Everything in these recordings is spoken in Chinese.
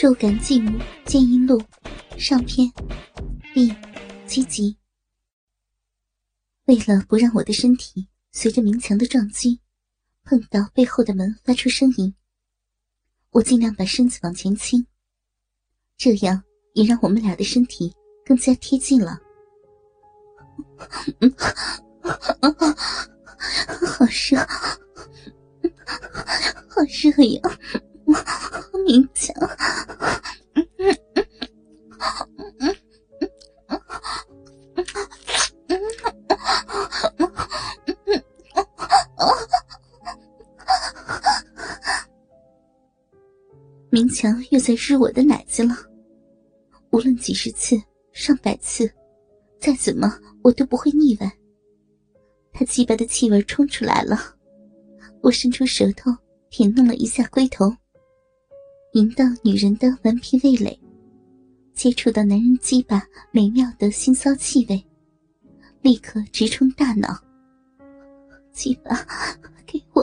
肉感继母剑阴录上篇，B 七集。为了不让我的身体随着明强的撞击碰到背后的门发出声音，我尽量把身子往前倾，这样也让我们俩的身体更加贴近了。好热，好热呀！明强，明强又在吃我的奶子了。无论几十次、上百次，再怎么我都不会腻歪。他鸡巴的气味冲出来了，我伸出舌头舔弄了一下龟头。淫荡女人的顽皮味蕾，接触到男人鸡巴美妙的腥骚气味，立刻直冲大脑。鸡巴，给我，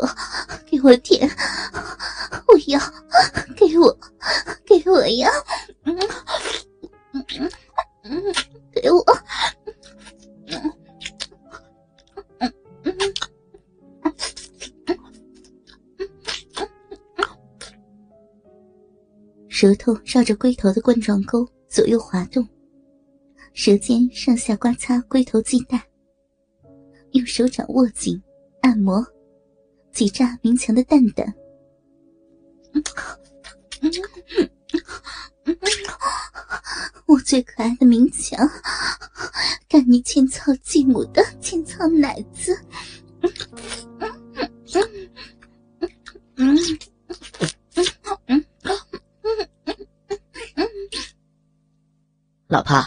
给我舔！我要，给我，给我呀！嗯嗯嗯，给我。舌头绕着龟头的冠状沟左右滑动，舌尖上下刮擦龟头系带，用手掌握紧按摩，挤榨明强的蛋蛋。我最可爱的明强，干你千草继母的千草奶子。老婆，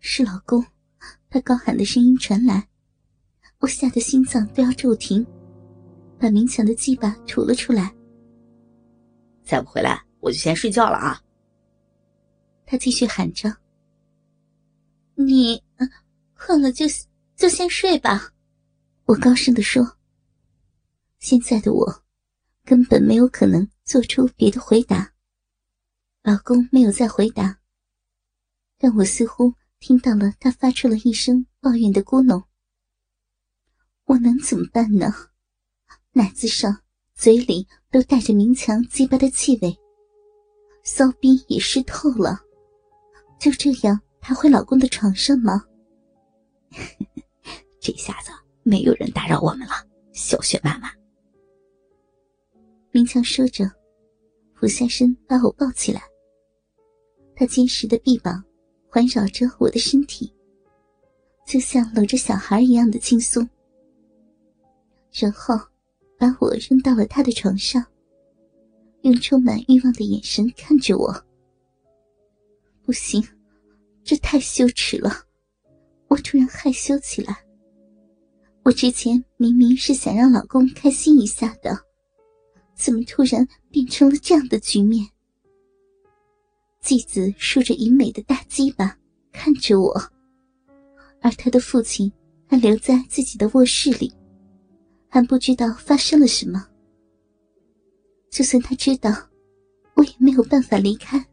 是老公。他高喊的声音传来，我吓得心脏都要骤停，把明强的鸡巴吐了出来。再不回来，我就先睡觉了啊！他继续喊着：“你困了就就先睡吧。”我高声的说。现在的我，根本没有可能做出别的回答。老公没有再回答。让我似乎听到了他发出了一声抱怨的咕哝。我能怎么办呢？奶子上、嘴里都带着明强鸡巴的气味，骚逼也湿透了。就这样抬回老公的床上吗？这下子没有人打扰我们了，小雪妈妈。明强说着，俯下身把我抱起来。他坚实的臂膀。环绕着我的身体，就像搂着小孩一样的轻松。然后，把我扔到了他的床上，用充满欲望的眼神看着我。不行，这太羞耻了！我突然害羞起来。我之前明明是想让老公开心一下的，怎么突然变成了这样的局面？继子竖着银美的大鸡巴看着我，而他的父亲还留在自己的卧室里，还不知道发生了什么。就算他知道，我也没有办法离开。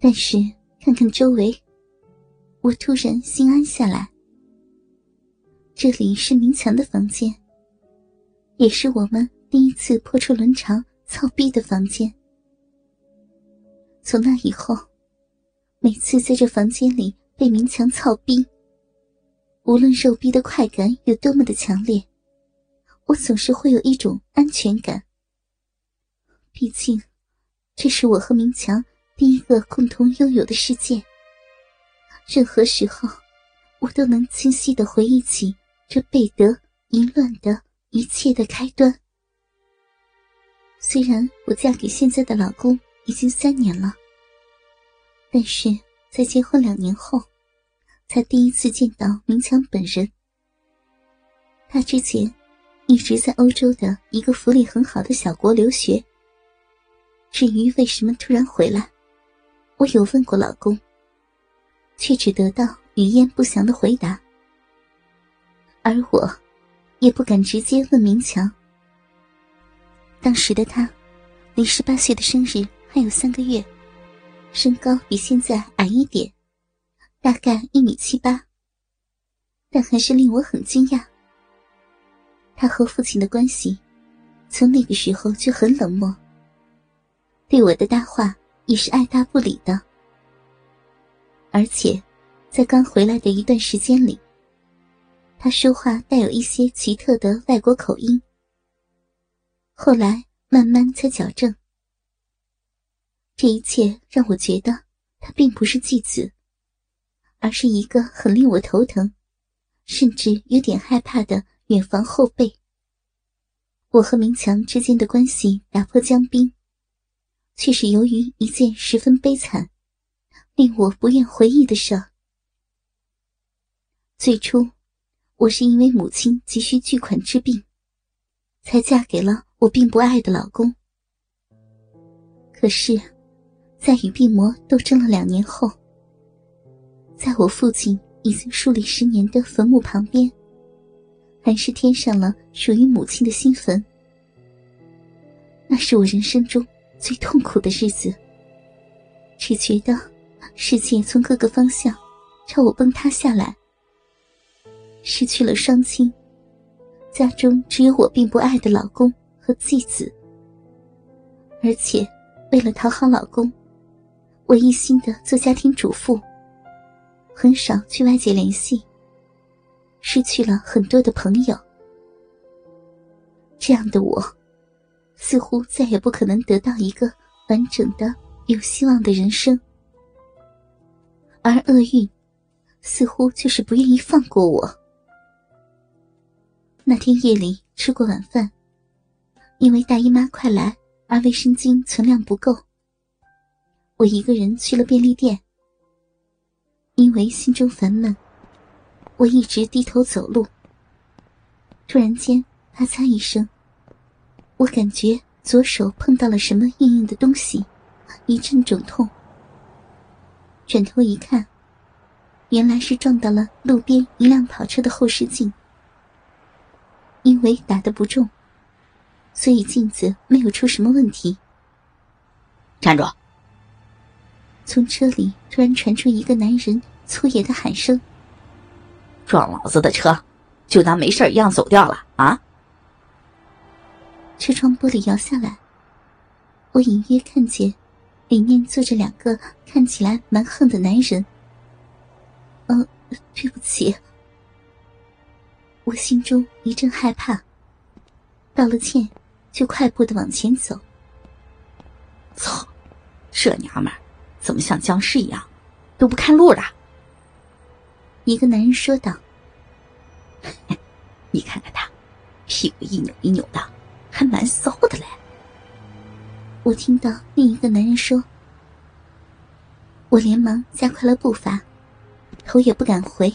但是看看周围，我突然心安下来。这里是明强的房间，也是我们第一次破出伦常操逼的房间。从那以后，每次在这房间里被明强操逼，无论肉逼的快感有多么的强烈，我总是会有一种安全感。毕竟，这是我和明强第一个共同拥有的世界。任何时候，我都能清晰的回忆起这贝德淫乱的一切的开端。虽然我嫁给现在的老公。已经三年了，但是在结婚两年后，才第一次见到明强本人。他之前一直在欧洲的一个福利很好的小国留学。至于为什么突然回来，我有问过老公，却只得到语焉不详的回答。而我，也不敢直接问明强。当时的他。离十八岁的生日还有三个月，身高比现在矮一点，大概一米七八，但还是令我很惊讶。他和父亲的关系，从那个时候就很冷漠，对我的搭话也是爱答不理的，而且，在刚回来的一段时间里，他说话带有一些奇特的外国口音。后来慢慢才矫正。这一切让我觉得他并不是继子，而是一个很令我头疼，甚至有点害怕的远房后辈。我和明强之间的关系打破僵冰，却是由于一件十分悲惨、令我不愿回忆的事。最初，我是因为母亲急需巨款治病，才嫁给了。我并不爱的老公，可是，在与病魔斗争了两年后，在我父亲已经树立十年的坟墓旁边，还是添上了属于母亲的新坟。那是我人生中最痛苦的日子，只觉得世界从各个方向朝我崩塌下来，失去了双亲，家中只有我并不爱的老公。和继子，而且为了讨好老公，我一心的做家庭主妇，很少去外界联系，失去了很多的朋友。这样的我，似乎再也不可能得到一个完整的、有希望的人生。而厄运，似乎就是不愿意放过我。那天夜里吃过晚饭。因为大姨妈快来，而卫生巾存量不够，我一个人去了便利店。因为心中烦闷，我一直低头走路。突然间，啪嚓一声，我感觉左手碰到了什么硬硬的东西，一阵肿痛。转头一看，原来是撞到了路边一辆跑车的后视镜。因为打的不重。所以镜子没有出什么问题。站住！从车里突然传出一个男人粗野的喊声：“撞老子的车，就当没事一样走掉了啊！”车窗玻璃摇下来，我隐约看见里面坐着两个看起来蛮横的男人。嗯，对不起。我心中一阵害怕，道了歉。就快步的往前走。操，这娘们儿怎么像僵尸一样，都不看路的？一个男人说道：“ 你看看他，屁股一扭一扭的，还蛮骚的嘞。”我听到另一个男人说，我连忙加快了步伐，头也不敢回，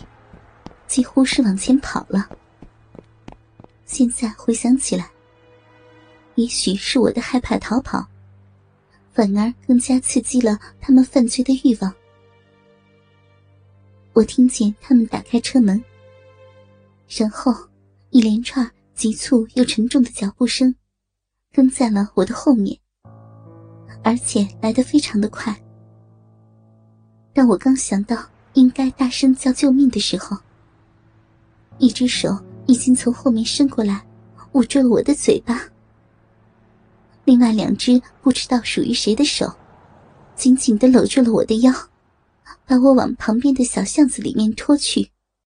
几乎是往前跑了。现在回想起来。也许是我的害怕逃跑，反而更加刺激了他们犯罪的欲望。我听见他们打开车门，然后一连串急促又沉重的脚步声跟在了我的后面，而且来得非常的快。当我刚想到应该大声叫救命的时候，一只手已经从后面伸过来，捂住了我的嘴巴。另外两只不知道属于谁的手，紧紧的搂住了我的腰，把我往旁边的小巷子里面拖去。